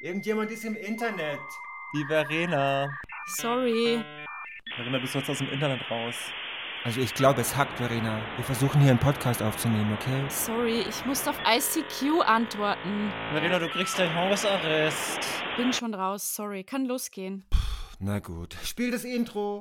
Irgendjemand ist im Internet. Die Verena. Sorry. Verena, bist du jetzt aus dem Internet raus? Also ich glaube, es hackt, Verena. Wir versuchen hier einen Podcast aufzunehmen, okay? Sorry, ich musste auf ICQ antworten. Verena, du kriegst gleich Hausarrest. Bin schon raus, sorry. Kann losgehen. Na gut. Spiel das Intro.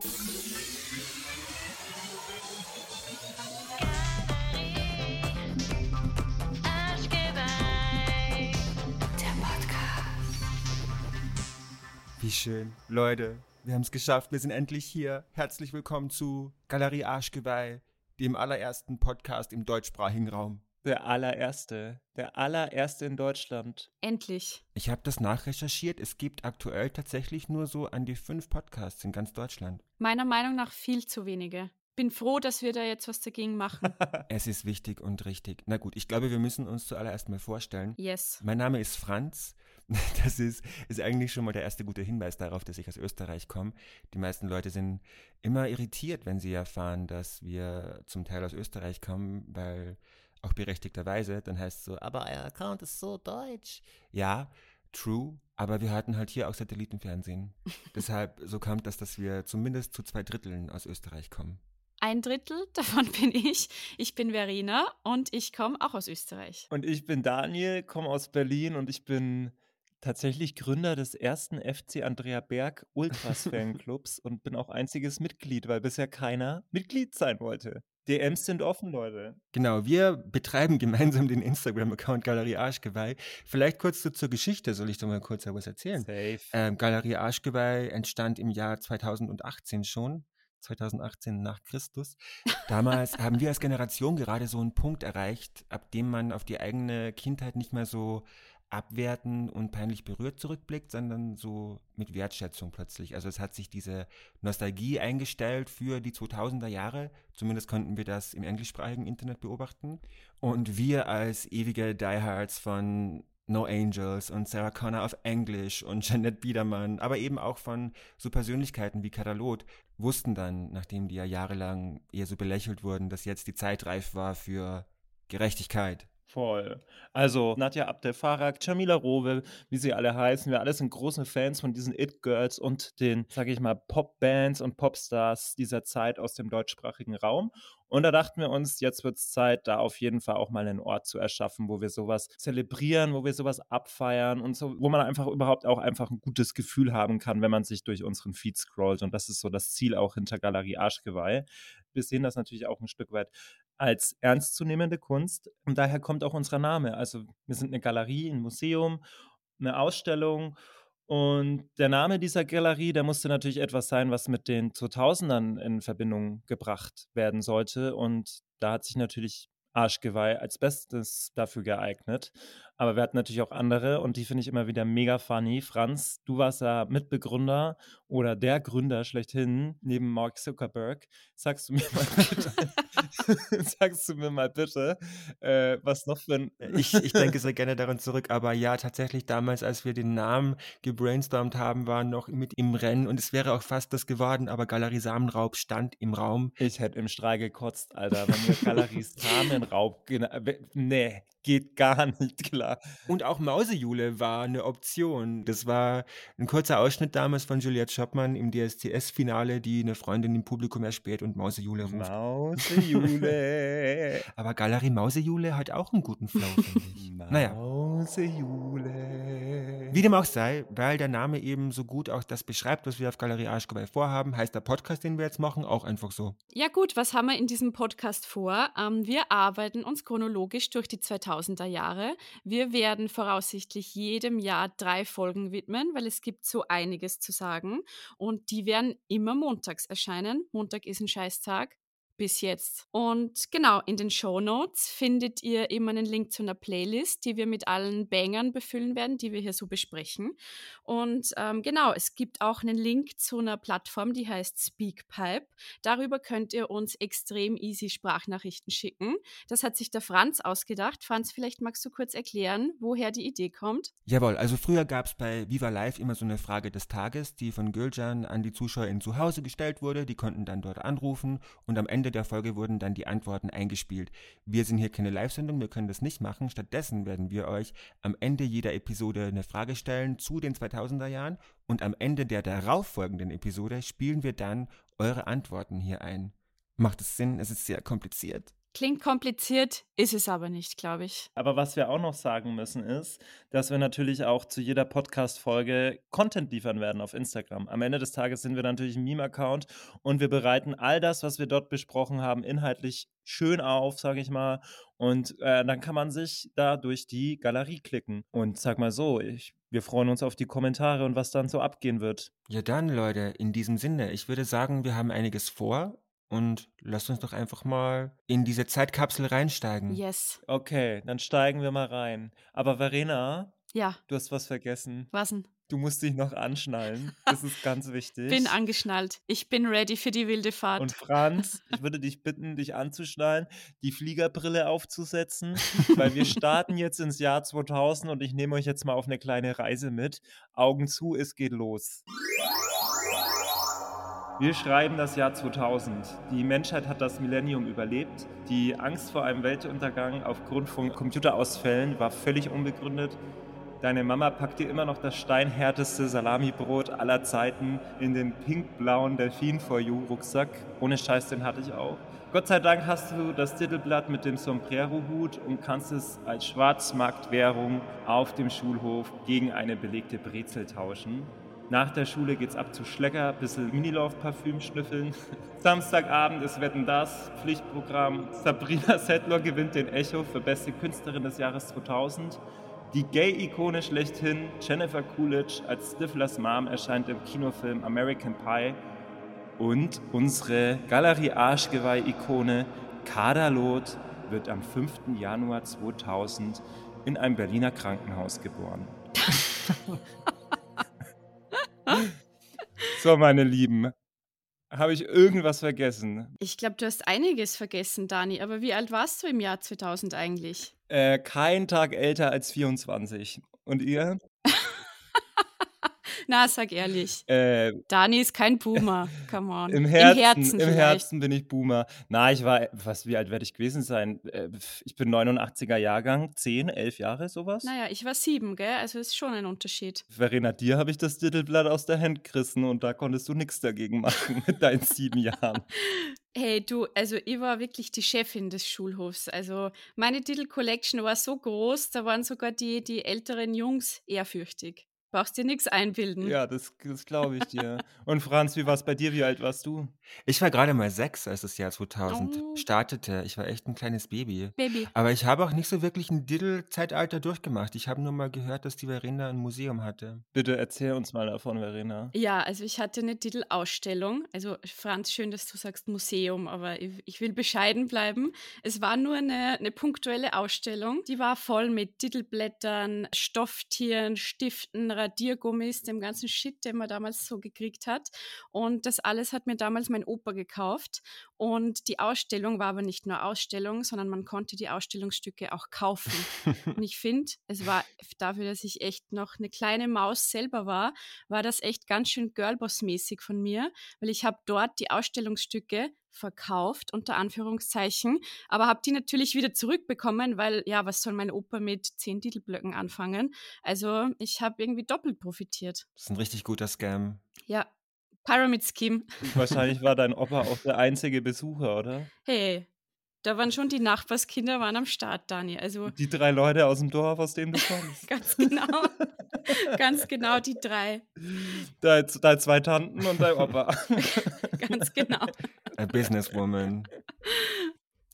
Wie schön. Leute, wir haben es geschafft. Wir sind endlich hier. Herzlich willkommen zu Galerie Arschgeweih, dem allerersten Podcast im deutschsprachigen Raum. Der allererste. Der allererste in Deutschland. Endlich. Ich habe das nachrecherchiert. Es gibt aktuell tatsächlich nur so an die fünf Podcasts in ganz Deutschland. Meiner Meinung nach viel zu wenige. Bin froh, dass wir da jetzt was dagegen machen. Es ist wichtig und richtig. Na gut, ich glaube, wir müssen uns zuallererst mal vorstellen. Yes. Mein Name ist Franz. Das ist, ist eigentlich schon mal der erste gute Hinweis darauf, dass ich aus Österreich komme. Die meisten Leute sind immer irritiert, wenn sie erfahren, dass wir zum Teil aus Österreich kommen, weil auch berechtigterweise, dann heißt es so, aber euer Account ist so deutsch. Ja, true, aber wir hatten halt hier auch Satellitenfernsehen. Deshalb, so kam das, dass wir zumindest zu zwei Dritteln aus Österreich kommen. Ein Drittel davon bin ich. Ich bin Verena und ich komme auch aus Österreich. Und ich bin Daniel, komme aus Berlin und ich bin tatsächlich Gründer des ersten FC Andrea Berg Ultras Fanclubs und bin auch einziges Mitglied, weil bisher keiner Mitglied sein wollte. DMs sind offen, Leute. Genau, wir betreiben gemeinsam den Instagram-Account Galerie Arschgeweih. Vielleicht kurz so zur Geschichte, soll ich doch mal kurz etwas erzählen? Safe. Ähm, Galerie Arschgeweih entstand im Jahr 2018 schon. 2018 nach Christus. Damals haben wir als Generation gerade so einen Punkt erreicht, ab dem man auf die eigene Kindheit nicht mehr so abwerten und peinlich berührt zurückblickt, sondern so mit Wertschätzung plötzlich. Also es hat sich diese Nostalgie eingestellt für die 2000er Jahre. Zumindest konnten wir das im englischsprachigen Internet beobachten. Und wir als ewige Diehards von No Angels und Sarah Connor auf Englisch und Jeanette Biedermann, aber eben auch von so Persönlichkeiten wie Katalot, wussten dann, nachdem die ja jahrelang eher so belächelt wurden, dass jetzt die Zeit reif war für Gerechtigkeit. Voll. Also Nadja Abdel-Farag, Jamila Rowe, wie sie alle heißen, wir alle sind große Fans von diesen It-Girls und den, sage ich mal, Pop-Bands und Popstars dieser Zeit aus dem deutschsprachigen Raum. Und da dachten wir uns, jetzt wird es Zeit, da auf jeden Fall auch mal einen Ort zu erschaffen, wo wir sowas zelebrieren, wo wir sowas abfeiern und so, wo man einfach überhaupt auch einfach ein gutes Gefühl haben kann, wenn man sich durch unseren Feed scrollt. Und das ist so das Ziel auch hinter Galerie Arschgeweih. Wir sehen das natürlich auch ein Stück weit als ernstzunehmende Kunst. Und daher kommt auch unser Name. Also wir sind eine Galerie, ein Museum, eine Ausstellung. Und der Name dieser Galerie, der musste natürlich etwas sein, was mit den 2000ern in Verbindung gebracht werden sollte. Und da hat sich natürlich Arschgeweih als Bestes dafür geeignet. Aber wir hatten natürlich auch andere und die finde ich immer wieder mega funny. Franz, du warst ja Mitbegründer oder der Gründer schlechthin neben Mark Zuckerberg. Sagst du mir mal bitte, sagst du mir mal bitte, äh, was noch für ein. Ich, ich denke sehr gerne daran zurück, aber ja, tatsächlich damals, als wir den Namen gebrainstormt haben, war noch mit im Rennen und es wäre auch fast das geworden, aber Galerie Samenraub stand im Raum. Ich hätte im Strahl gekotzt, Alter, wenn mir Galerie Samenraub. Nee, geht gar nicht klar. Und auch Mausejule war eine Option. Das war ein kurzer Ausschnitt damals von Juliette Schoppmann im DSCS-Finale, die eine Freundin im Publikum erspäht und Mausejule ruft. Mausejule. Aber Galerie Mausejule hat auch einen guten Flow, finde ich. naja. Mausejule. Wie dem auch sei, weil der Name eben so gut auch das beschreibt, was wir auf Galerie Arschgeweih vorhaben, heißt der Podcast, den wir jetzt machen, auch einfach so. Ja gut, was haben wir in diesem Podcast vor? Ähm, wir arbeiten uns chronologisch durch die 2000er Jahre. Wir werden voraussichtlich jedem Jahr drei Folgen widmen, weil es gibt so einiges zu sagen. Und die werden immer montags erscheinen. Montag ist ein Scheißtag bis jetzt. Und genau, in den Show Notes findet ihr immer einen Link zu einer Playlist, die wir mit allen Bangern befüllen werden, die wir hier so besprechen. Und ähm, genau, es gibt auch einen Link zu einer Plattform, die heißt Speakpipe. Darüber könnt ihr uns extrem easy Sprachnachrichten schicken. Das hat sich der Franz ausgedacht. Franz, vielleicht magst du kurz erklären, woher die Idee kommt? Jawohl, also früher gab es bei Viva Live immer so eine Frage des Tages, die von Gülcan an die Zuschauer in zu Hause gestellt wurde. Die konnten dann dort anrufen und am Ende Ende der Folge wurden dann die Antworten eingespielt. Wir sind hier keine Live-Sendung, wir können das nicht machen. Stattdessen werden wir euch am Ende jeder Episode eine Frage stellen zu den 2000er Jahren und am Ende der darauffolgenden Episode spielen wir dann eure Antworten hier ein. Macht es Sinn? Es ist sehr kompliziert. Klingt kompliziert, ist es aber nicht, glaube ich. Aber was wir auch noch sagen müssen ist, dass wir natürlich auch zu jeder Podcast-Folge Content liefern werden auf Instagram. Am Ende des Tages sind wir natürlich ein Meme-Account und wir bereiten all das, was wir dort besprochen haben, inhaltlich schön auf, sage ich mal. Und äh, dann kann man sich da durch die Galerie klicken. Und sag mal so, ich, wir freuen uns auf die Kommentare und was dann so abgehen wird. Ja dann, Leute, in diesem Sinne, ich würde sagen, wir haben einiges vor und lasst uns doch einfach mal in diese Zeitkapsel reinsteigen. Yes. Okay, dann steigen wir mal rein. Aber Verena, Ja, du hast was vergessen. was denn? Du musst dich noch anschnallen. Das ist ganz wichtig. Bin angeschnallt. Ich bin ready für die wilde Fahrt. Und Franz, ich würde dich bitten, dich anzuschnallen, die Fliegerbrille aufzusetzen, weil wir starten jetzt ins Jahr 2000 und ich nehme euch jetzt mal auf eine kleine Reise mit. Augen zu, es geht los. Wir schreiben das Jahr 2000. Die Menschheit hat das Millennium überlebt. Die Angst vor einem Weltuntergang aufgrund von Computerausfällen war völlig unbegründet. Deine Mama packt dir immer noch das steinhärteste Salamibrot aller Zeiten in den pink-blauen Delfin for You Rucksack. Ohne Scheiß, den hatte ich auch. Gott sei Dank hast du das Titelblatt mit dem Sombrero-Hut und kannst es als Schwarzmarktwährung auf dem Schulhof gegen eine belegte Brezel tauschen. Nach der Schule geht's ab zu Schlecker, bisschen Minilove-Parfüm schnüffeln. Samstagabend ist Wetten das, Pflichtprogramm. Sabrina Settler gewinnt den Echo für beste Künstlerin des Jahres 2000. Die Gay-Ikone schlechthin, Jennifer Coolidge als Stiflers Mom erscheint im Kinofilm American Pie. Und unsere Galerie Arschgeweih-Ikone Kaderlot wird am 5. Januar 2000 in einem Berliner Krankenhaus geboren. So, meine Lieben, habe ich irgendwas vergessen? ich glaube, du hast einiges vergessen, Dani. Aber wie alt warst du im Jahr 2000 eigentlich? Äh, kein Tag älter als 24. Und ihr? Na, sag ehrlich. Äh, Dani ist kein Boomer. Come on. Im Herzen, im vielleicht. Herzen bin ich Boomer. Na, ich war, was, wie alt werde ich gewesen sein? Äh, ich bin 89er Jahrgang, 10, 11 Jahre, sowas. Naja, ich war sieben, gell? Also ist schon ein Unterschied. Verena, dir habe ich das Titelblatt aus der Hand gerissen und da konntest du nichts dagegen machen mit deinen sieben Jahren. Hey, du, also ich war wirklich die Chefin des Schulhofs. Also meine Titel-Collection war so groß, da waren sogar die, die älteren Jungs ehrfürchtig. Brauchst dir nichts einbilden. Ja, das, das glaube ich dir. Und Franz, wie war es bei dir? Wie alt warst du? Ich war gerade mal sechs, als das Jahr 2000 Oh. startete. Ich war echt ein kleines Baby. Baby. Aber ich habe auch nicht so wirklich ein Diddle-Zeitalter durchgemacht. Ich habe nur mal gehört, dass die Verena ein Museum hatte. Bitte erzähl uns mal davon, Verena. Ja, also ich hatte eine Titelausstellung. Also Franz, schön, dass du sagst Museum, aber ich, ich will bescheiden bleiben. Es war nur eine, eine punktuelle Ausstellung. Die war voll mit Titelblättern, Stofftieren, Stiften, Radiergummis, dem ganzen Shit, den man damals so gekriegt hat. Und das alles hat mir damals mein Opa gekauft. Und die Ausstellung war aber nicht nur Ausstellung, sondern man konnte die Ausstellungsstücke auch kaufen. Und ich finde, es war dafür, dass ich echt noch eine kleine Maus selber war, war das echt ganz schön Girlboss-mäßig von mir, weil ich habe dort die Ausstellungsstücke verkauft, unter Anführungszeichen, aber habe die natürlich wieder zurückbekommen, weil, ja, was soll mein Opa mit zehn Titelblöcken anfangen? Also ich habe irgendwie doppelt profitiert. Das ist ein richtig guter Scam. Ja, Pyramid Scheme. Wahrscheinlich war dein Opa auch der einzige Besucher, oder? Hey, Da waren schon die Nachbarskinder waren am Start, Dani. Also Die drei Leute aus dem Dorf, aus dem du kommst. ganz genau. ganz genau die drei. Deine, deine zwei Tanten und dein Opa. Ganz genau. A businesswoman.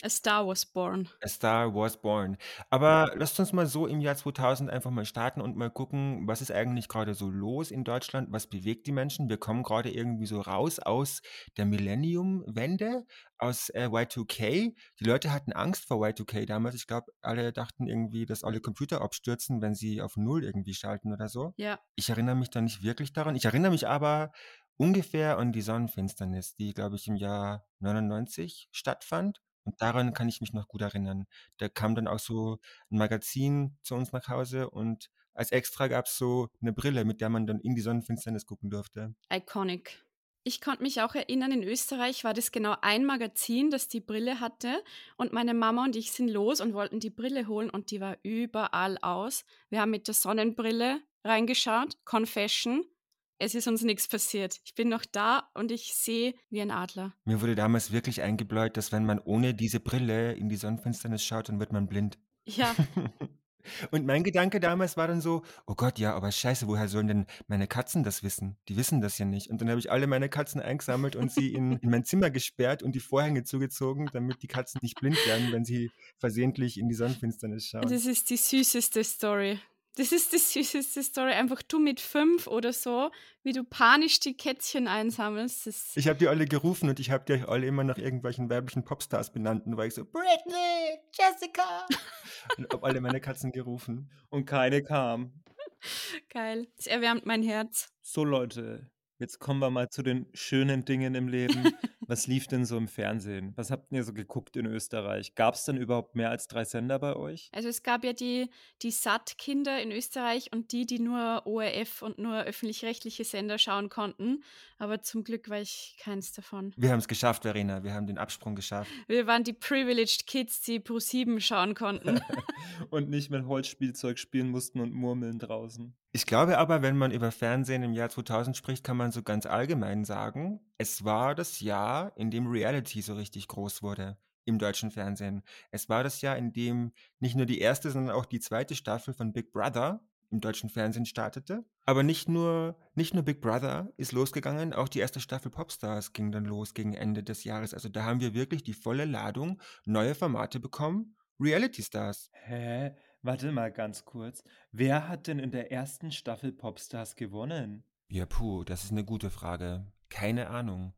A Star was born. A Star was born. Aber lasst uns mal so im Jahr 2000 einfach mal starten und mal gucken, was ist eigentlich gerade so los in Deutschland? Was bewegt die Menschen? Wir kommen gerade irgendwie so raus aus der Millennium-Wende, aus äh, Y2K. Die Leute hatten Angst vor Y2K damals. Ich glaube, alle dachten irgendwie, dass alle Computer abstürzen, wenn sie auf Null irgendwie schalten oder so. Ja. Ich erinnere mich da nicht wirklich daran. Ich erinnere mich aber ungefähr an die Sonnenfinsternis, die, glaube ich, im Jahr 99 stattfand. Und daran kann ich mich noch gut erinnern. Da kam dann auch so ein Magazin zu uns nach Hause und als Extra gab es so eine Brille, mit der man dann in die Sonnenfinsternis gucken durfte. Iconic. Ich konnte mich auch erinnern, in Österreich war das genau ein Magazin, das die Brille hatte. Und meine Mama und ich sind los und wollten die Brille holen und die war überall aus. Wir haben mit der Sonnenbrille reingeschaut, Confession. Es ist uns nichts passiert. Ich bin noch da und ich sehe wie ein Adler. Mir wurde damals wirklich eingebläut, dass wenn man ohne diese Brille in die Sonnenfinsternis schaut, dann wird man blind. Ja, Und mein Gedanke damals war dann so, oh Gott, ja, aber scheiße, woher sollen denn meine Katzen das wissen? Die wissen das ja nicht. Und dann habe ich alle meine Katzen eingesammelt und sie in, in mein Zimmer gesperrt und die Vorhänge zugezogen, damit die Katzen nicht blind werden, wenn sie versehentlich in die Sonnenfinsternis schauen. das ist die süßeste Story. Das ist die süßeste Story. Einfach du mit fünf oder so, wie du panisch die Kätzchen einsammelst. Das Ich habe die alle gerufen und ich habe die alle immer nach irgendwelchen weiblichen Popstars benannt. Und war ich so, Britney, Jessica. und habe alle meine Katzen gerufen. Und keine kam. geil. Das erwärmt mein Herz. So, Leute, jetzt kommen wir mal zu den schönen Dingen im Leben. Was lief denn so im Fernsehen? Was habt ihr so geguckt in Österreich? Gab es denn überhaupt mehr als drei Sender bei euch? Also es gab ja die, die SAT-Kinder in Österreich und die, die nur ORF und nur öffentlich-rechtliche Sender schauen konnten. Aber zum Glück war ich keins davon. Wir haben es geschafft, Verena. Wir haben den Absprung geschafft. Wir waren die privileged Kids, die Pro 7 schauen konnten. Und nicht mit Holzspielzeug spielen mussten und murmeln draußen. Ich glaube aber, wenn man über Fernsehen im Jahr 2000 spricht, kann man so ganz allgemein sagen, es war das Jahr, in dem Reality so richtig groß wurde im deutschen Fernsehen. Es war das Jahr, in dem nicht nur die erste, sondern auch die zweite Staffel von Big Brother im deutschen Fernsehen startete. Aber nicht nur, nicht nur Big Brother ist losgegangen, auch die erste Staffel Popstars ging dann los gegen Ende des Jahres. Also da haben wir wirklich die volle Ladung neue Formate bekommen. Reality Stars. Hä? Warte mal ganz kurz. Wer hat denn in der ersten Staffel Popstars gewonnen? Ja, puh, das ist eine gute Frage. Keine Ahnung.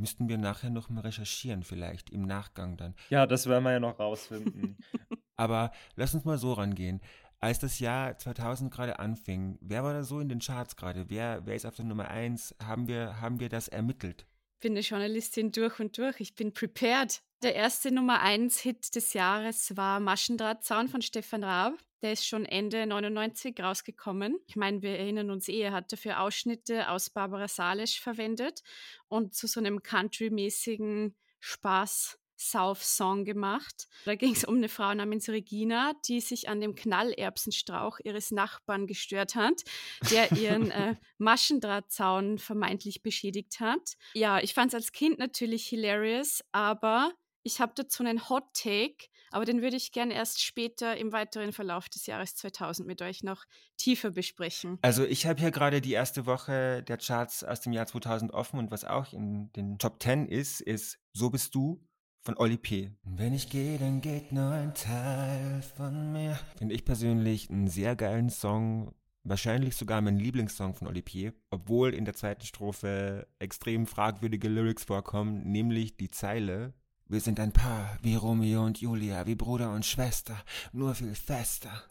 Müssten wir nachher noch mal recherchieren, vielleicht im Nachgang dann. Ja, das werden wir ja noch rausfinden. Aber lass uns mal so rangehen. Als das Jahr 2000 gerade anfing, wer war da so in den Charts gerade? Wer, wer ist auf der Nummer 1? Haben wir, haben wir das ermittelt? Bin eine Journalistin durch und durch. Ich bin prepared. Der erste Nummer 1 Hit des Jahres war Maschendrahtzaun von Stefan Raab. Der ist schon Ende 99 rausgekommen. Ich meine, wir erinnern uns eh, er hat dafür Ausschnitte aus Barbara Salisch verwendet und zu so einem country-mäßigen Spaß. Sauf-Song gemacht. Da ging es um eine Frau namens Regina, die sich an dem Knallerbsenstrauch ihres Nachbarn gestört hat, der ihren äh, Maschendrahtzaun vermeintlich beschädigt hat. Ja, ich fand es als Kind natürlich hilarious, aber ich habe dazu einen Hot Take, aber den würde ich gerne erst später im weiteren Verlauf des Jahres 2000 mit euch noch tiefer besprechen. Also ich habe hier gerade die erste Woche der Charts aus dem Jahr 2000 offen und was auch in den Top 10 ist, ist So bist du von Oli P. Wenn ich gehe, dann geht nur ein Teil von mir. Finde ich persönlich einen sehr geilen Song. Wahrscheinlich sogar mein Lieblingssong von Oli P., obwohl in der zweiten Strophe extrem fragwürdige Lyrics vorkommen, nämlich die Zeile Wir sind ein Paar, wie Romeo und Julia, wie Bruder und Schwester, nur viel fester.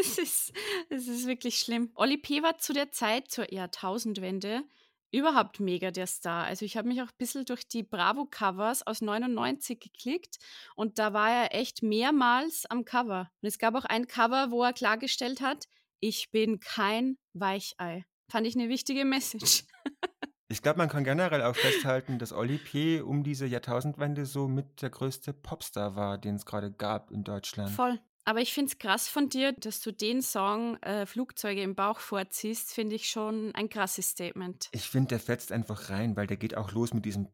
Es ist, es ist wirklich schlimm. Oli P. war zu der Zeit, zur Jahrtausendwende, überhaupt mega der Star. Also ich habe mich auch ein bisschen durch die Bravo-Covers aus 99 geklickt und da war er echt mehrmals am Cover. Und es gab auch ein Cover, wo er klargestellt hat, ich bin kein Weichei. Fand ich eine wichtige Message. Ich glaube, man kann generell auch festhalten, dass Oli P. um diese Jahrtausendwende so mit der größte Popstar war, den es gerade gab in Deutschland. Voll. Aber ich finde es krass von dir, dass du den Song äh, Flugzeuge im Bauch vorziehst, finde ich schon ein krasses Statement. Ich finde, der fetzt einfach rein, weil der geht auch los mit diesem?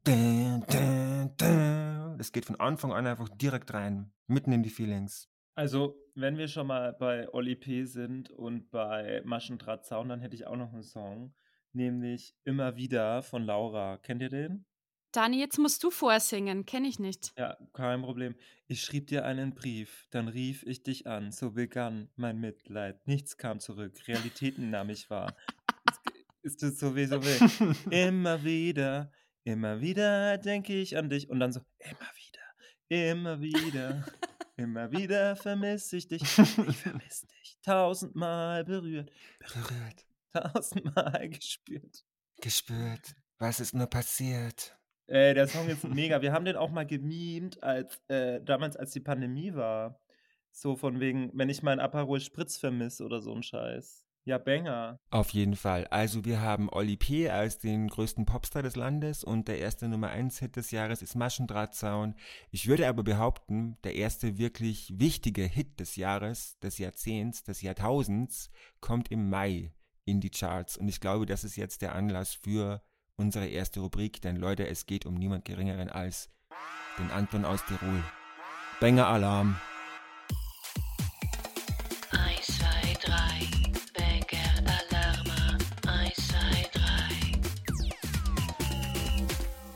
Es geht von Anfang an einfach direkt rein, mitten in die Feelings. Also, wenn wir schon mal bei Oli P. sind und bei Maschendrahtzaun, dann hätte ich auch noch einen Song, nämlich Immer wieder von Laura. Kennt ihr den? Dani, jetzt musst du vorsingen, kenne ich nicht. Ja, kein Problem. Ich schrieb dir einen Brief, dann rief ich dich an, so begann mein Mitleid. Nichts kam zurück, Realitäten nahm ich wahr. Ist das so weh, so weh? Immer wieder, immer wieder denke ich an dich und dann so, immer wieder, immer wieder, immer wieder vermisse ich dich. Ich vermisse dich, tausendmal berührt, Berührt, tausendmal gespürt. gespürt. Was ist nur passiert? Ey, der Song ist mega. Wir haben den auch mal gemimt, als äh, damals, als die Pandemie war. So von wegen, wenn ich meinen Aperol Spritz vermisse oder so ein Scheiß. Ja, Banger. Auf jeden Fall. Also wir haben Oli P. als den größten Popstar des Landes und der erste Nummer 1 Hit des Jahres ist Maschendrahtzaun. Ich würde aber behaupten, der erste wirklich wichtige Hit des Jahres, des Jahrzehnts, des Jahrtausends kommt im Mai in die Charts und ich glaube, das ist jetzt der Anlass für unsere erste Rubrik, denn Leute, es geht um niemand geringeren als den Anton aus Tirol. Banger Alarm. 1, 2, 3, Banker Alarma. 1, 2, 3.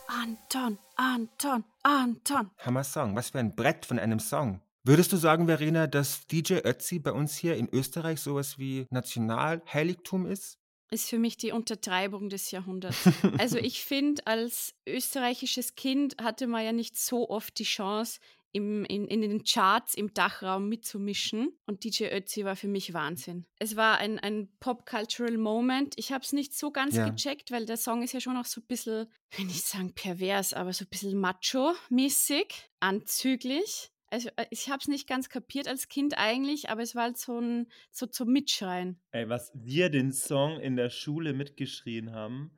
Anton, Anton, Anton. Hammer Song. Was für ein Brett von einem Song. Würdest du sagen, Verena, dass DJ Ötzi bei uns hier in Österreich sowas wie Nationalheiligtum ist? Ist für mich die Untertreibung des Jahrhunderts. Also ich finde, als österreichisches Kind hatte man ja nicht so oft die Chance, im, in, in den Charts im Dachraum mitzumischen. Und DJ Ötzi war für mich Wahnsinn. Es war ein, ein Pop-Cultural Moment. Ich habe es nicht so ganz Ja. gecheckt, weil der Song ist ja schon auch so ein bisschen, ich will nicht sagen pervers, aber so ein bisschen macho-mäßig, anzüglich. Also äh, ich habe es nicht ganz kapiert als Kind eigentlich, aber es war halt so ein so zum Mitschreien. Ey, was wir den Song in der Schule mitgeschrien haben.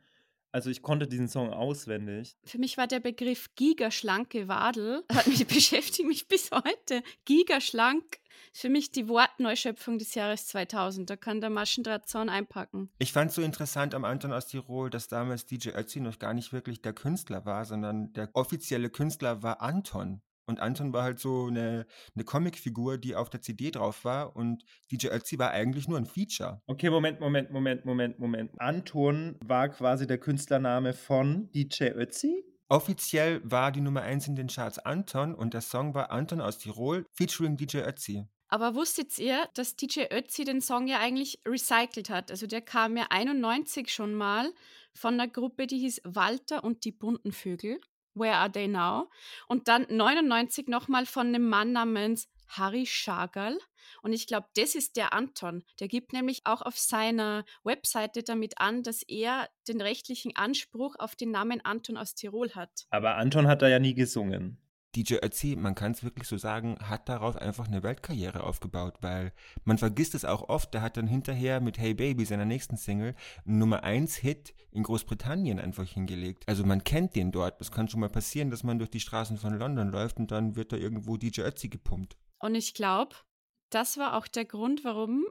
Also ich konnte diesen Song auswendig. Für mich war der Begriff gigaschlanke Wadel, hat mich beschäftigt mich bis heute. Gigaschlank ist für mich die Wortneuschöpfung des Jahres 2000. Da kann der Maschendrahtzaun einpacken. Ich fand es so interessant am Anton aus Tirol, dass damals DJ Ötzi noch gar nicht wirklich der Künstler war, sondern der offizielle Künstler war Anton. Und Anton war halt so eine, eine Comicfigur, die auf der CD drauf war und DJ Ötzi war eigentlich nur ein Feature. Okay, Moment, Moment, Moment, Moment, Moment. Anton war quasi der Künstlername von DJ Ötzi? Offiziell war die Nummer 1 in den Charts Anton und der Song war Anton aus Tirol featuring DJ Ötzi. Aber wusstet ihr, dass DJ Ötzi den Song ja eigentlich recycelt hat? Also der kam ja 91 schon mal von einer Gruppe, die hieß Walter und die bunten Vögel. Where are they now? Und dann 99 nochmal von einem Mann namens Harry Schagal. Und ich glaube, das ist der Anton. Der gibt nämlich auch auf seiner Webseite damit an, dass er den rechtlichen Anspruch auf den Namen Anton aus Tirol hat. Aber Anton hat da ja nie gesungen. DJ Ötzi, man kann es wirklich so sagen, hat darauf einfach eine Weltkarriere aufgebaut, weil man vergisst es auch oft, der hat dann hinterher mit Hey Baby, seiner nächsten Single, einen Nummer 1 Hit in Großbritannien einfach hingelegt. Also man kennt den dort. Es kann schon mal passieren, dass man durch die Straßen von London läuft und dann wird da irgendwo DJ Ötzi gepumpt. Und ich glaube, das war auch der Grund, warum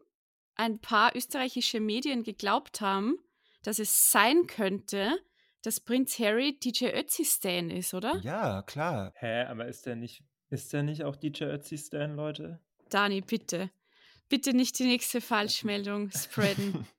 ein paar österreichische Medien geglaubt haben, dass es sein könnte, dass Prinz Harry DJ Ötzi Stan ist, oder? Ja, klar. Hä, aber ist der nicht, ist der nicht auch DJ Ötzi Stan, Leute? Dani, bitte. Bitte nicht die nächste Falschmeldung spreaden.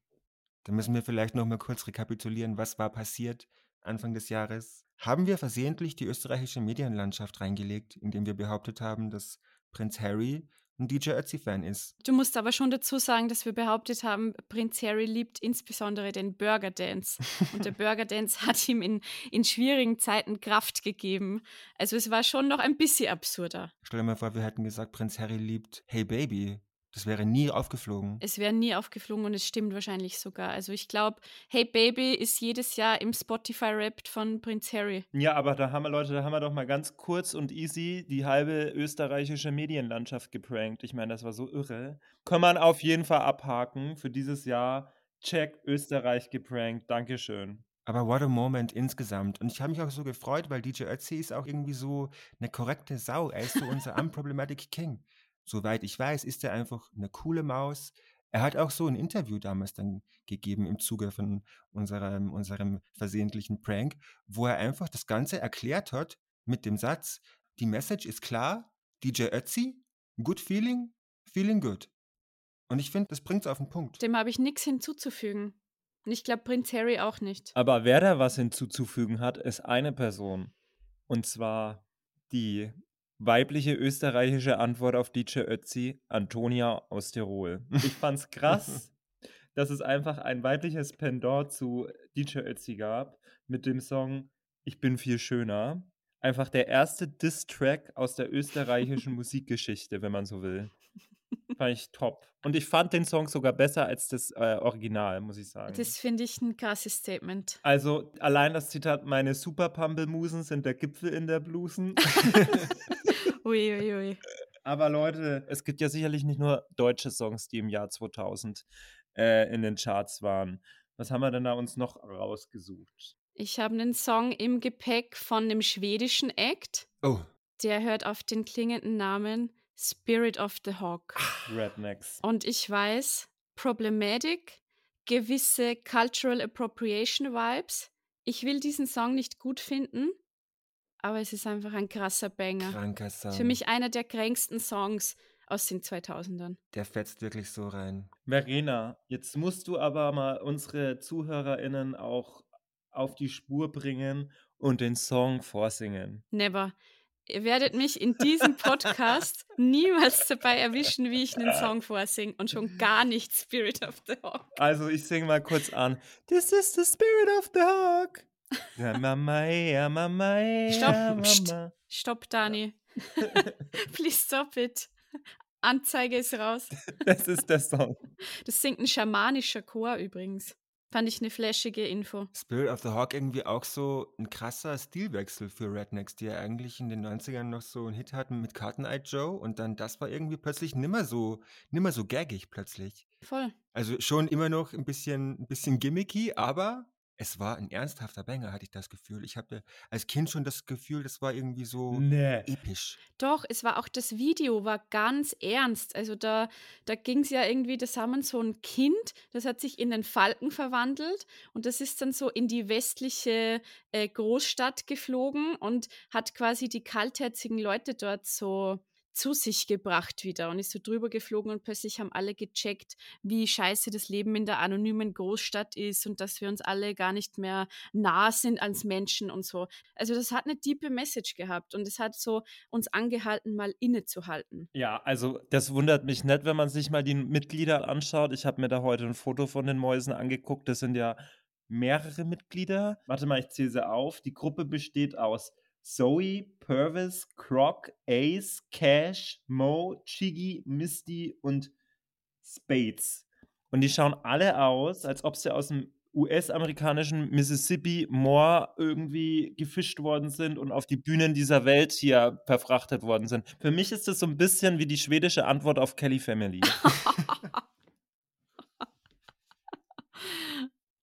Da müssen wir vielleicht noch mal kurz rekapitulieren, was war passiert Anfang des Jahres. Haben wir versehentlich die österreichische Medienlandschaft reingelegt, indem wir behauptet haben, dass Prinz Harry ein DJ Ötzi-Fan ist? Du musst aber schon dazu sagen, dass wir behauptet haben, Prinz Harry liebt insbesondere den Burger Dance. Und der Burger Dance hat ihm in, in schwierigen Zeiten Kraft gegeben. Also es war schon noch ein bisschen absurder. Stell dir mal vor, wir hätten gesagt, Prinz Harry liebt Hey Baby. Das wäre nie aufgeflogen. Es wäre nie aufgeflogen und es stimmt wahrscheinlich sogar. Also ich glaube, Hey Baby ist jedes Jahr im Spotify-Rap von Prinz Harry. Ja, aber da haben wir, Leute, da haben wir doch mal ganz kurz und easy die halbe österreichische Medienlandschaft geprankt. Ich meine, das war so irre. Kann man auf jeden Fall abhaken für dieses Jahr. Check Österreich geprankt. Dankeschön. Aber what a moment insgesamt. Und ich habe mich auch so gefreut, weil DJ Ötzi ist auch irgendwie so eine korrekte Sau. Er ist so unser Unproblematic King. Soweit ich weiß, ist er einfach eine coole Maus. Er hat auch so ein Interview damals dann gegeben im Zuge von unserem, unserem versehentlichen Prank, wo er einfach das Ganze erklärt hat mit dem Satz, die Message ist klar. DJ Ötzi, good feeling, feeling good. Und ich finde, das bringt es auf den Punkt. Dem habe ich nichts hinzuzufügen. Und ich glaube, Prinz Harry auch nicht. Aber wer da was hinzuzufügen hat, ist eine Person. Und zwar die weibliche österreichische Antwort auf DJ Ötzi, Antonia aus Tirol. Ich fand's krass, dass es einfach ein weibliches Pendant zu DJ Ötzi gab mit dem Song Ich bin viel schöner. Einfach der erste Diss-Track aus der österreichischen Musikgeschichte, wenn man so will. Fand ich top. Und ich fand den Song sogar besser als das äh, Original, muss ich sagen. Das finde ich ein krasses Statement. Also allein das Zitat, meine Superpampelmusen sind der Gipfel in der Blusen. Ui, ui, ui. Aber Leute, es gibt ja sicherlich nicht nur deutsche Songs, die im Jahr 2000 äh, in den Charts waren. Was haben wir denn da uns noch rausgesucht? Ich habe einen Song im Gepäck von einem schwedischen Act. Oh, Der hört auf den klingenden Namen Spirit of the Hawk. Rednecks. Und ich weiß, Problematic, gewisse Cultural Appropriation Vibes. Ich will diesen Song nicht gut finden, aber es ist einfach ein krasser Banger. kranker Song. Für mich einer der kränksten Songs aus den 2000ern. Der fetzt wirklich so rein. Verena, jetzt musst du aber mal unsere ZuhörerInnen auch auf die Spur bringen und den Song vorsingen. Never. Ihr werdet mich in diesem Podcast niemals dabei erwischen, wie ich einen Song vorsinge und schon gar nicht Spirit of the Hawk. Also ich singe mal kurz an. This is the spirit of the hawk. Ja, Mama, ja, Mama, ja, Stopp. Mama. Stopp, Dani. Please stop it. Anzeige ist raus. Das ist der Song. Das singt ein schamanischer Chor übrigens. Fand ich eine flashige Info. Spirit of the Hawk irgendwie auch so ein krasser Stilwechsel für Rednecks, die ja eigentlich in den 90ern noch so einen Hit hatten mit Carton Eye Joe und dann das war irgendwie plötzlich nimmer so, nimmer so gaggig plötzlich. Voll. Also schon immer noch ein bisschen, ein bisschen gimmicky, aber es war ein ernsthafter Banger, hatte ich das Gefühl. Ich hatte als Kind schon das Gefühl, das war irgendwie so Nee. episch. Doch, es war auch das Video war ganz ernst. Also da, da ging es ja irgendwie, das haben so ein Kind, das hat sich in den Falken verwandelt und das ist dann so in die westliche äh, Großstadt geflogen und hat quasi die kaltherzigen Leute dort so zu sich gebracht wieder und ist so drüber geflogen und plötzlich haben alle gecheckt, wie scheiße das Leben in der anonymen Großstadt ist und dass wir uns alle gar nicht mehr nah sind als Menschen und so. Also das hat eine tiefe Message gehabt und es hat so uns angehalten, mal innezuhalten. Ja, also das wundert mich nicht, wenn man sich mal die Mitglieder anschaut. Ich habe mir da heute ein Foto von den Mäusen angeguckt. Das sind ja mehrere Mitglieder. Warte mal, ich zähle sie auf. Die Gruppe besteht aus Zoe, Purvis, Croc, Ace, Cash, Mo, Chiggy, Misty und Spades. Und die schauen alle aus, als ob sie aus dem US-amerikanischen Mississippi Moor irgendwie gefischt worden sind und auf die Bühnen dieser Welt hier verfrachtet worden sind. Für mich ist das so ein bisschen wie die schwedische Antwort auf Kelly Family.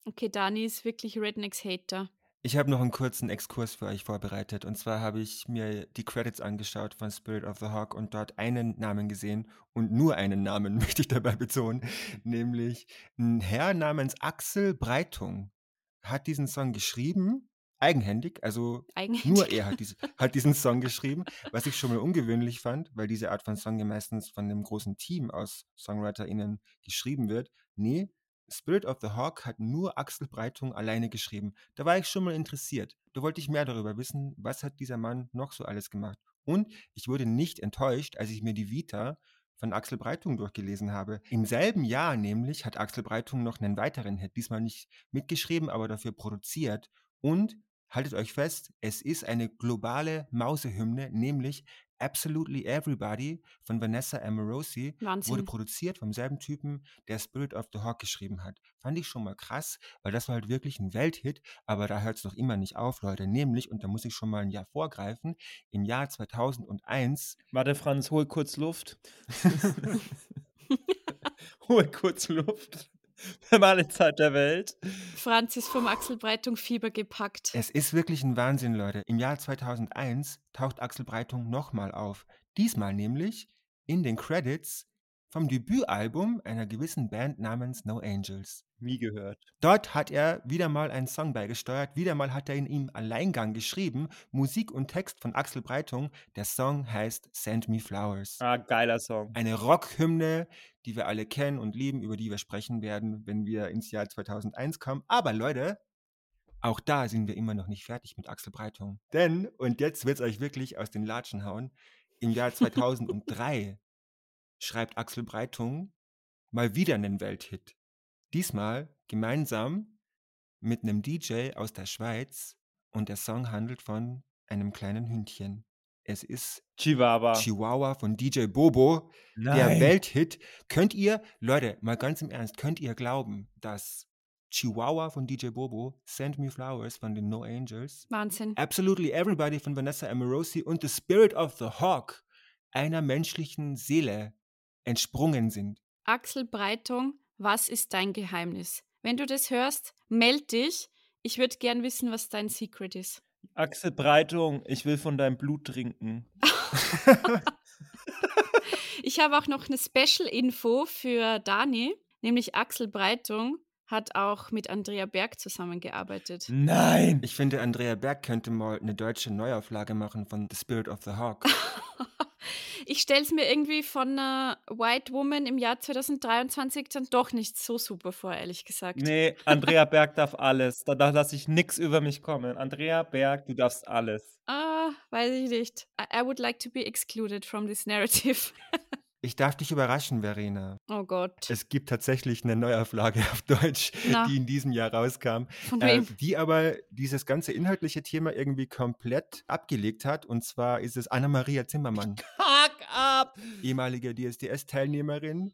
Okay, Dani ist wirklich Rednecks-Hater. Ich habe noch einen kurzen Exkurs für euch vorbereitet. Und zwar habe ich mir die Credits angeschaut von Spirit of the Hawk und dort einen Namen gesehen. Und nur einen Namen möchte ich dabei betonen. Nämlich ein Herr namens Axel Breitung hat diesen Song geschrieben. Eigenhändig, also Eigenhändig. nur er hat, diese, hat diesen Song geschrieben, was ich schon mal ungewöhnlich fand, weil diese Art von Song ja meistens von einem großen Team aus SongwriterInnen geschrieben wird. Nee, Spirit of the Hawk hat nur Axel Breitung alleine geschrieben. Da war ich schon mal interessiert. Da wollte ich mehr darüber wissen, was hat dieser Mann noch so alles gemacht. Und ich wurde nicht enttäuscht, als ich mir die Vita von Axel Breitung durchgelesen habe. Im selben Jahr nämlich hat Axel Breitung noch einen weiteren Hit, diesmal nicht mitgeschrieben, aber dafür produziert. Und haltet euch fest, es ist eine globale Mausehymne, nämlich Absolutely Everybody von Vanessa Amorosi wurde Wahnsinn. produziert vom selben Typen, der Spirit of the Hawk geschrieben hat. Fand ich schon mal krass, weil das war halt wirklich ein Welthit, aber da hört es noch immer nicht auf, Leute. Nämlich, und da muss ich schon mal ein Jahr vorgreifen, im Jahr 2001 Warte, Franz, hol kurz Luft. hol kurz Luft. Wir haben alle Zeit der Welt. Franz ist vom Axel Breitung Fieber gepackt. Es ist wirklich ein Wahnsinn, Leute. Im Jahr 2001 taucht Axel Breitung nochmal auf. Diesmal nämlich in den Credits vom Debütalbum einer gewissen Band namens No Angels. Nie gehört. Dort hat er wieder mal einen Song beigesteuert, wieder mal hat er ihn im Alleingang geschrieben, Musik und Text von Axel Breitung. Der Song heißt Send Me Flowers. Ah, geiler Song. Eine Rockhymne, die wir alle kennen und lieben, über die wir sprechen werden, wenn wir ins Jahr 2001 kommen. Aber Leute, auch da sind wir immer noch nicht fertig mit Axel Breitung. Denn, und jetzt wird es euch wirklich aus den Latschen hauen, im Jahr 2003 schreibt Axel Breitung mal wieder einen Welthit. Diesmal gemeinsam mit einem DJ aus der Schweiz und der Song handelt von einem kleinen Hündchen. Es ist Chihuahua. Chihuahua von DJ Bobo, der Nein. Welthit. Könnt ihr, Leute, mal ganz im Ernst, könnt ihr glauben, dass Chihuahua von DJ Bobo, Send Me Flowers von den No Angels, Wahnsinn. Absolutely Everybody von Vanessa Amorosi und The Spirit of the Hawk einer menschlichen Seele entsprungen sind? Axel Breitung, was ist dein Geheimnis? Wenn du das hörst, meld dich. Ich würde gern wissen, was dein Secret ist. Axel Breitung, ich will von deinem Blut trinken. Ich habe auch noch eine Special-Info für Dani, nämlich Axel Breitung hat auch mit Andrea Berg zusammengearbeitet. Nein! Ich finde, Andrea Berg könnte mal eine deutsche Neuauflage machen von The Spirit of the Hawk. Ich stelle es mir irgendwie von einer White Woman im Jahr 2023 dann doch nicht so super vor, ehrlich gesagt. Nee, Andrea Berg darf alles. Da, da lasse ich nichts über mich kommen. Andrea Berg, du darfst alles. Ah, weiß ich nicht. I, I would like to be excluded from this narrative. Ich darf dich überraschen, Verena. Oh Gott. Es gibt tatsächlich eine Neuauflage auf Deutsch, Na. die in diesem Jahr rauskam, Von äh, wem? die aber dieses ganze inhaltliche Thema irgendwie komplett abgelegt hat. Und zwar ist es Anna-Maria Zimmermann, Hack ab! ehemalige DSDS-Teilnehmerin.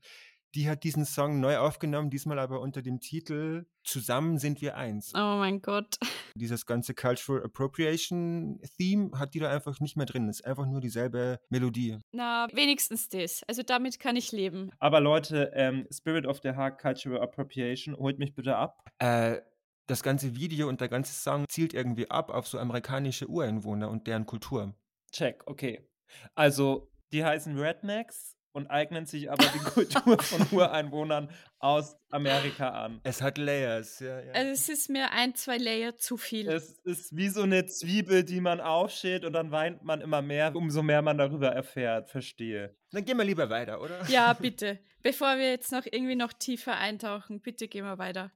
Die hat diesen Song neu aufgenommen, diesmal aber unter dem Titel Zusammen sind wir eins. Oh mein Gott. Dieses ganze Cultural Appropriation Theme hat die da einfach nicht mehr drin. Ist einfach nur dieselbe Melodie. Na, wenigstens das. Also damit kann ich leben. Aber Leute, ähm, Spirit of the Heart Cultural Appropriation, holt mich bitte ab. Äh, das ganze Video und der ganze Song zielt irgendwie ab auf so amerikanische Ureinwohner und deren Kultur. Check, okay. Also, die heißen Rednecks und eignen sich aber die Kultur von Ureinwohnern aus Amerika an. Es hat Layers, ja, ja. Also es ist mir ein, zwei Layer zu viel. Es ist wie so eine Zwiebel, die man aufschält und dann weint man immer mehr, umso mehr man darüber erfährt. Verstehe. Dann gehen wir lieber weiter, oder? Ja, bitte. Bevor wir jetzt noch irgendwie noch tiefer eintauchen, bitte gehen wir weiter.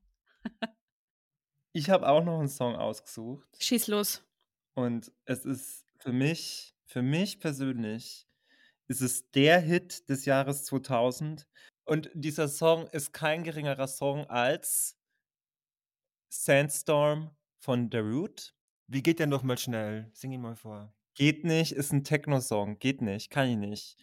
Ich habe auch noch einen Song ausgesucht Schieß los. und es ist für mich, für mich persönlich, ist es der Hit des Jahres 2000 und dieser Song ist kein geringerer Song als Sandstorm von The Root. Wie geht der noch mal schnell? Sing ihn mal vor. Geht nicht, ist ein Techno-Song. Geht nicht, kann ich nicht.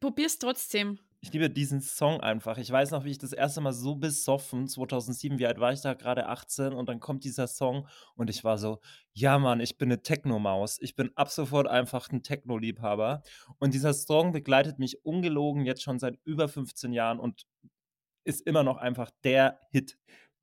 Probier's trotzdem. Ich liebe diesen Song einfach. Ich weiß noch, wie ich das erste Mal so besoffen, 2007, wie alt war ich da? Gerade 18 und dann kommt dieser Song und ich war so, ja Mann, ich bin eine Techno-Maus. Ich bin ab sofort einfach ein Techno-Liebhaber. Und dieser Song begleitet mich ungelogen jetzt schon seit über 15 Jahren und ist immer noch einfach der Hit.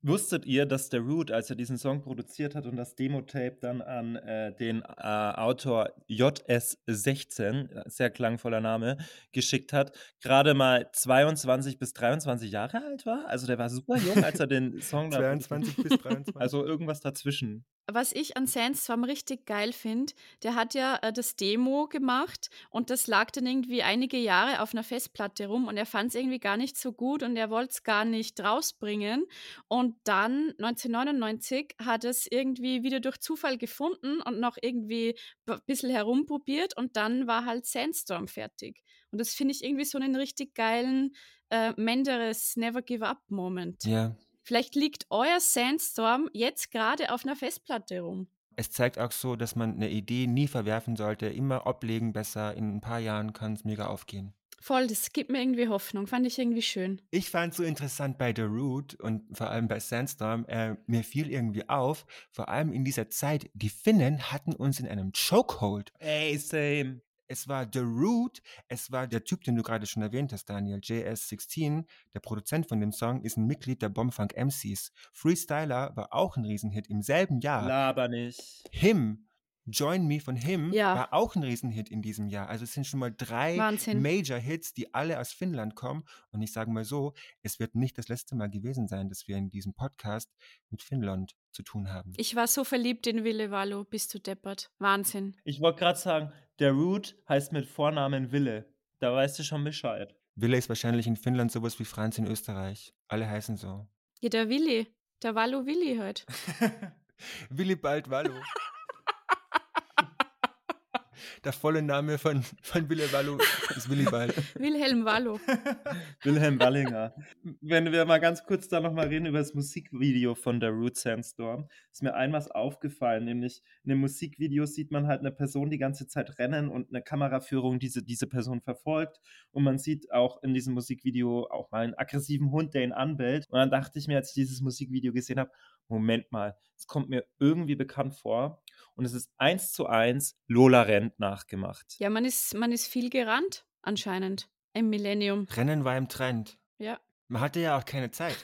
Wusstet ihr, dass der Root, als er diesen Song produziert hat und das Demo-Tape dann an äh, den äh, Autor JS16, äh, sehr klangvoller Name, geschickt hat, gerade mal 22 bis 23 Jahre alt war? Also der war super jung, als er den Song da 22 bis 23. Also irgendwas dazwischen. Was ich an Sandstorm richtig geil finde, der hat ja äh, das Demo gemacht und das lag dann irgendwie einige Jahre auf einer Festplatte rum und er fand es irgendwie gar nicht so gut und er wollte es gar nicht rausbringen. Und dann 1999 hat es irgendwie wieder durch Zufall gefunden und noch irgendwie ein bisschen herumprobiert und dann war halt Sandstorm fertig. Und das finde ich irgendwie so einen richtig geilen äh, Menderes Never Give Up Moment. ja. Vielleicht liegt euer Sandstorm jetzt gerade auf einer Festplatte rum. Es zeigt auch so, dass man eine Idee nie verwerfen sollte. Immer ablegen besser. In ein paar Jahren kann es mega aufgehen. Voll, das gibt mir irgendwie Hoffnung. Fand ich irgendwie schön. Ich fand so interessant bei The Root und vor allem bei Sandstorm, äh, mir fiel irgendwie auf, vor allem in dieser Zeit, die Finnen hatten uns in einem Chokehold. Ey, same. Es war The Root, es war der Typ, den du gerade schon erwähnt hast, Daniel, JS16, der Produzent von dem Song, ist ein Mitglied der Bombfunk MCs. Freestyler war auch ein Riesenhit im selben Jahr. Laber nicht. Him Join Me von Him Ja. war auch ein Riesenhit in diesem Jahr. Also es sind schon mal drei Wahnsinn. Major-Hits, die alle aus Finnland kommen. Und ich sage mal so, es wird nicht das letzte Mal gewesen sein, dass wir in diesem Podcast mit Finnland zu tun haben. Ich war so verliebt in Wille Wallo, bist du deppert. Wahnsinn. Ich wollte gerade sagen, der Root heißt mit Vornamen Wille. Da weißt du schon Bescheid. Wille ist wahrscheinlich in Finnland sowas wie Franz in Österreich. Alle heißen so. Ja, der Willi. Der Wallo Willi halt. Willibald Wallo. Der volle Name von, von Wille Wallo ist Willibald. Wilhelm Wallo. Wilhelm Wallinger. Wenn wir mal ganz kurz da nochmal reden über das Musikvideo von der Root Sandstorm, ist mir ein was aufgefallen, nämlich in dem Musikvideo sieht man halt eine Person die ganze Zeit rennen und eine Kameraführung diese, diese Person verfolgt und man sieht auch in diesem Musikvideo auch mal einen aggressiven Hund, der ihn anbellt und dann dachte ich mir, als ich dieses Musikvideo gesehen habe, Moment mal, es kommt mir irgendwie bekannt vor und es ist eins zu eins Lola Rent nachgemacht. Ja, man ist, man ist viel gerannt, anscheinend. Im Millennium. Rennen war im Trend. Ja. Man hatte ja auch keine Zeit.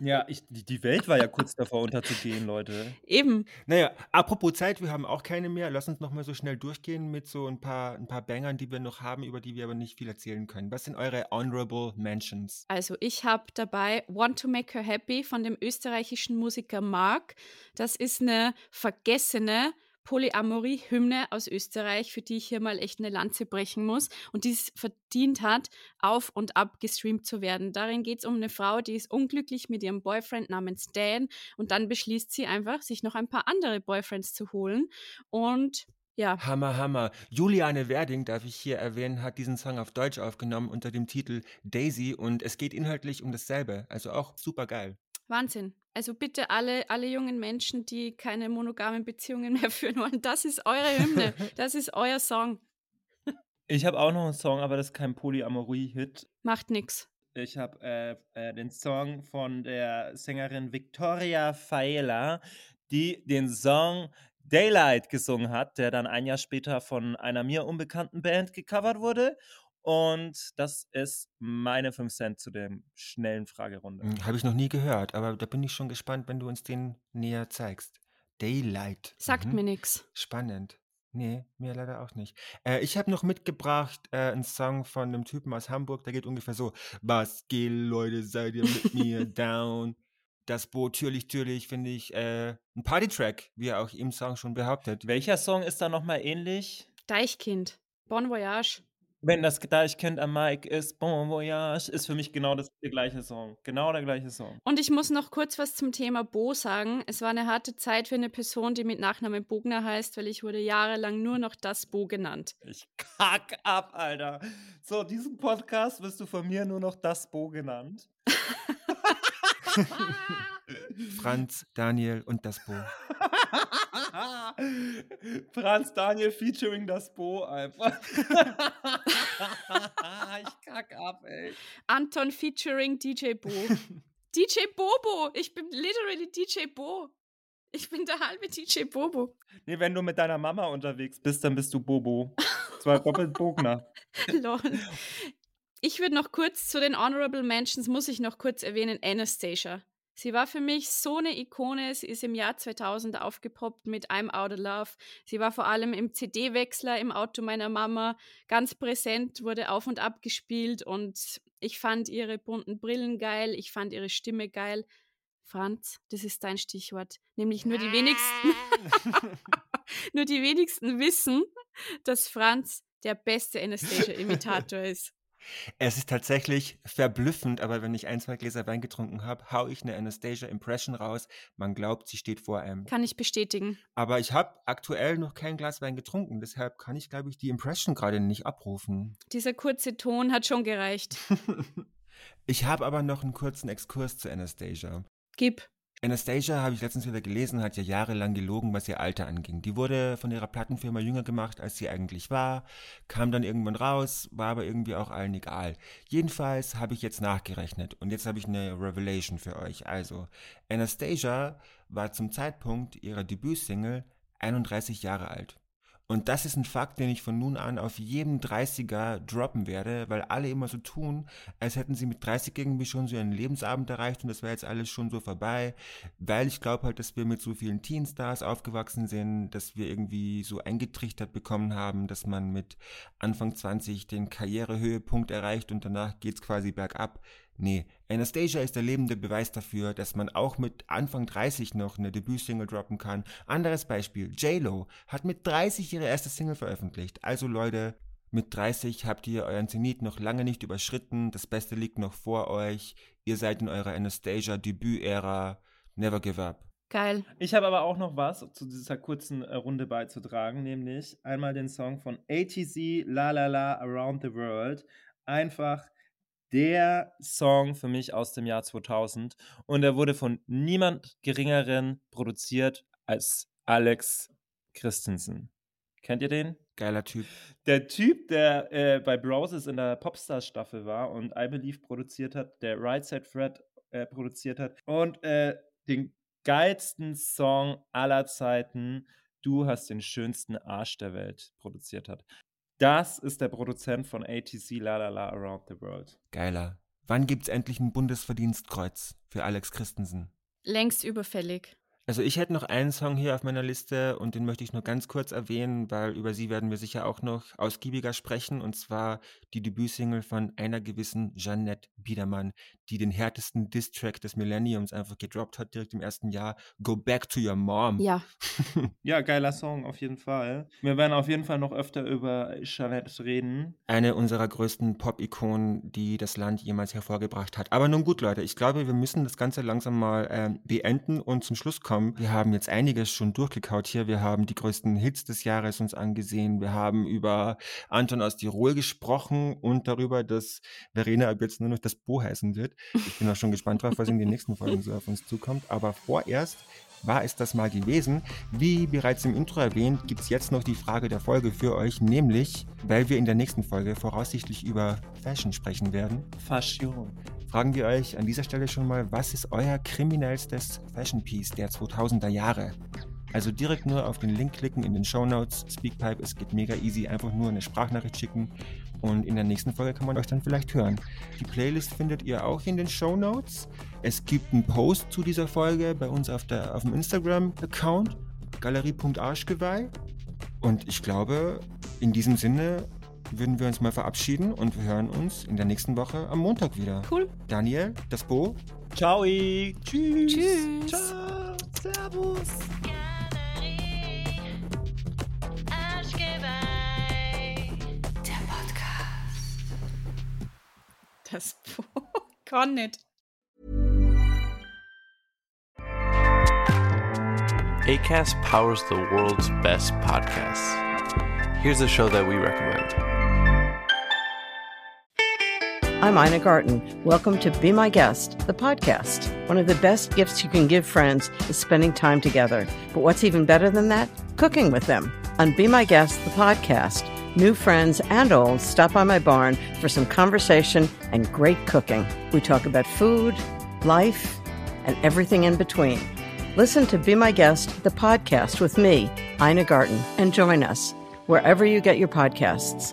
Ja, ich, die, die Welt war ja kurz davor unterzugehen, Leute. Eben. Naja, apropos Zeit, wir haben auch keine mehr. Lass uns noch mal so schnell durchgehen mit so ein paar, ein paar Bangern, die wir noch haben, über die wir aber nicht viel erzählen können. Was sind eure Honorable Mentions? Also ich habe dabei Want to Make Her Happy von dem österreichischen Musiker Mark. Das ist eine vergessene Polyamorie-Hymne aus Österreich, für die ich hier mal echt eine Lanze brechen muss und die es verdient hat, auf und ab gestreamt zu werden. Darin geht es um eine Frau, die ist unglücklich mit ihrem Boyfriend namens Dan und dann beschließt sie einfach, sich noch ein paar andere Boyfriends zu holen und ja, Hammer, Hammer. Juliane Werding, darf ich hier erwähnen, hat diesen Song auf Deutsch aufgenommen unter dem Titel Daisy und es geht inhaltlich um dasselbe. Also auch super geil. Wahnsinn. Also bitte alle, alle jungen Menschen, die keine monogamen Beziehungen mehr führen wollen, das ist eure Hymne, das ist euer Song. Ich habe auch noch einen Song, aber das ist kein Polyamorie-Hit. Macht nix. Ich habe äh, äh, den Song von der Sängerin Victoria Faela, die den Song Daylight gesungen hat, der dann ein Jahr später von einer mir unbekannten Band gecovert wurde. Und das ist meine 5 Cent zu der schnellen Fragerunde. Hm, Habe ich noch nie gehört, aber da bin ich schon gespannt, wenn du uns den näher zeigst. Daylight. Sagt Mhm. mir nix. Spannend. Nee, mir leider auch nicht. Äh, ich habe noch mitgebracht äh, einen Song von einem Typen aus Hamburg, der geht ungefähr so: Was geht, Leute, seid ihr mit mir down? Das Boot, türlich, türlich, finde ich äh, ein Partytrack, wie er auch im Song schon behauptet. Welcher Song ist da nochmal ähnlich? Deichkind. Bon Voyage. Wenn das Deichkind am Mic ist, Bon Voyage, ist für mich genau das, der gleiche Song. Genau der gleiche Song. Und ich muss noch kurz was zum Thema Bo sagen. Es war eine harte Zeit für eine Person, die mit Nachnamen Bogner heißt, weil ich wurde jahrelang nur noch das Bo genannt. Ich kack ab, Alter. So, diesen Podcast wirst du von mir nur noch das Bo genannt. Franz, Daniel und das Bo. Franz Daniel featuring das Bo einfach. ich kack ab, ey. Anton featuring DJ Bo. DJ Bobo. Ich bin literally DJ Bo. Ich bin der halbe DJ Bobo. Nee, wenn du mit deiner Mama unterwegs bist, dann bist du Bobo. Zwar doppelt Bogner. Lol. Ich würde noch kurz zu den Honorable Mentions, muss ich noch kurz erwähnen, Anastasia. Sie war für mich so eine Ikone. Sie ist im Jahr 2000 aufgepoppt mit I'm Out of Love. Sie war vor allem im CD-Wechsler im Auto meiner Mama ganz präsent, wurde auf und ab gespielt und ich fand ihre bunten Brillen geil. Ich fand ihre Stimme geil. Franz, das ist dein Stichwort. Nämlich nur die wenigsten, nur die wenigsten wissen, dass Franz der beste Anastasia-Imitator ist. Es ist tatsächlich verblüffend, aber wenn ich ein, zwei Gläser Wein getrunken habe, hau ich eine Anastasia Impression raus. Man glaubt, sie steht vor einem. Kann ich bestätigen. Aber ich habe aktuell noch kein Glas Wein getrunken, deshalb kann ich, glaube ich, die Impression gerade nicht abrufen. Dieser kurze Ton hat schon gereicht. Ich habe aber noch einen kurzen Exkurs zu Anastasia. Gib. Anastasia, habe ich letztens wieder gelesen, hat ja jahrelang gelogen, was ihr Alter anging. Die wurde von ihrer Plattenfirma jünger gemacht, als sie eigentlich war, kam dann irgendwann raus, war aber irgendwie auch allen egal. Jedenfalls habe ich jetzt nachgerechnet und jetzt habe ich eine Revelation für euch. Also, Anastasia war zum Zeitpunkt ihrer Debütsingle 31 Jahre alt. Und das ist ein Fakt, den ich von nun an auf jedem 30er droppen werde, weil alle immer so tun, als hätten sie mit 30 irgendwie schon so ihren Lebensabend erreicht und das wäre jetzt alles schon so vorbei, weil ich glaube halt, dass wir mit so vielen Teenstars aufgewachsen sind, dass wir irgendwie so eingetrichtert bekommen haben, dass man mit Anfang 20 den Karrierehöhepunkt erreicht und danach geht's quasi bergab. Nee, Anastasia ist der lebende Beweis dafür, dass man auch mit Anfang 30 noch eine Debütsingle droppen kann. Anderes Beispiel, J-Lo hat mit 30 ihre erste Single veröffentlicht. Also Leute, mit 30 habt ihr euren Zenit noch lange nicht überschritten, das Beste liegt noch vor euch, ihr seid in eurer Anastasia-Debüt-Ära, never give up. Geil. Ich habe aber auch noch was zu dieser kurzen äh, Runde beizutragen, nämlich einmal den Song von ATC La La La Around the World. Einfach der Song für mich aus dem Jahr 2000 und er wurde von niemand geringeren produziert als Alex Christensen. Kennt ihr den? Geiler Typ. Der Typ, der äh, bei Browsers in der Popstars-Staffel war und I Believe produziert hat, der Right Side Fred äh, produziert hat und äh, den geilsten Song aller Zeiten, Du hast den schönsten Arsch der Welt, produziert hat. Das ist der Produzent von ATC La La La Around the World. Geiler. Wann gibt's endlich ein Bundesverdienstkreuz für Alex Christensen? Längst überfällig. Also ich hätte noch einen Song hier auf meiner Liste und den möchte ich nur ganz kurz erwähnen, weil über sie werden wir sicher auch noch ausgiebiger sprechen und zwar die Debütsingle von einer gewissen Jeannette Biedermann, die den härtesten Diss-Track des Millenniums einfach gedroppt hat direkt im ersten Jahr. Go Back to Your Mom. Ja. Ja, geiler Song auf jeden Fall. Wir werden auf jeden Fall noch öfter über Jeanette reden. Eine unserer größten Pop-Ikonen, die das Land jemals hervorgebracht hat. Aber nun gut, Leute, ich glaube, wir müssen das Ganze langsam mal ähm, beenden und zum Schluss kommen. Wir haben jetzt einiges schon durchgekaut hier. Wir haben die größten Hits des Jahres uns angesehen. Wir haben über Anton aus Tirol gesprochen und darüber, dass Verena ab jetzt nur noch das Bo heißen wird. Ich bin auch schon gespannt drauf, was in den nächsten Folgen so auf uns zukommt. Aber vorerst war es das mal gewesen. Wie bereits im Intro erwähnt, gibt es jetzt noch die Frage der Folge für euch, nämlich, weil wir in der nächsten Folge voraussichtlich über Fashion sprechen werden, Fashion. Fragen wir euch an dieser Stelle schon mal, was ist euer kriminellstes Fashion Piece der 2000er Jahre? Also direkt nur auf den Link klicken in den Show Notes, Speakpipe, es geht mega easy, einfach nur eine Sprachnachricht schicken und in der nächsten Folge kann man euch dann vielleicht hören. Die Playlist findet ihr auch in den Show Notes. Es gibt einen Post zu dieser Folge bei uns auf, der, auf dem Instagram-Account, galerie.arschgeweih. Und ich glaube, in diesem Sinne würden wir uns mal verabschieden und wir hören uns in der nächsten Woche am Montag wieder. Cool. Daniel, das Bo, Ciao. Tschüss. Tschüss. Ciao. Servus. Der Podcast. Das kann nicht. ACAST powers the world's best podcasts. Here's a show that we recommend. I'm Ina Garten. Welcome to Be My Guest, the podcast. One of the best gifts you can give friends is spending time together. But what's even better than that? Cooking with them. On Be My Guest, the podcast, new friends and old stop by my barn for some conversation and great cooking. We talk about food, life, and everything in between. Listen to Be My Guest, the podcast with me, Ina Garten, and join us wherever you get your podcasts.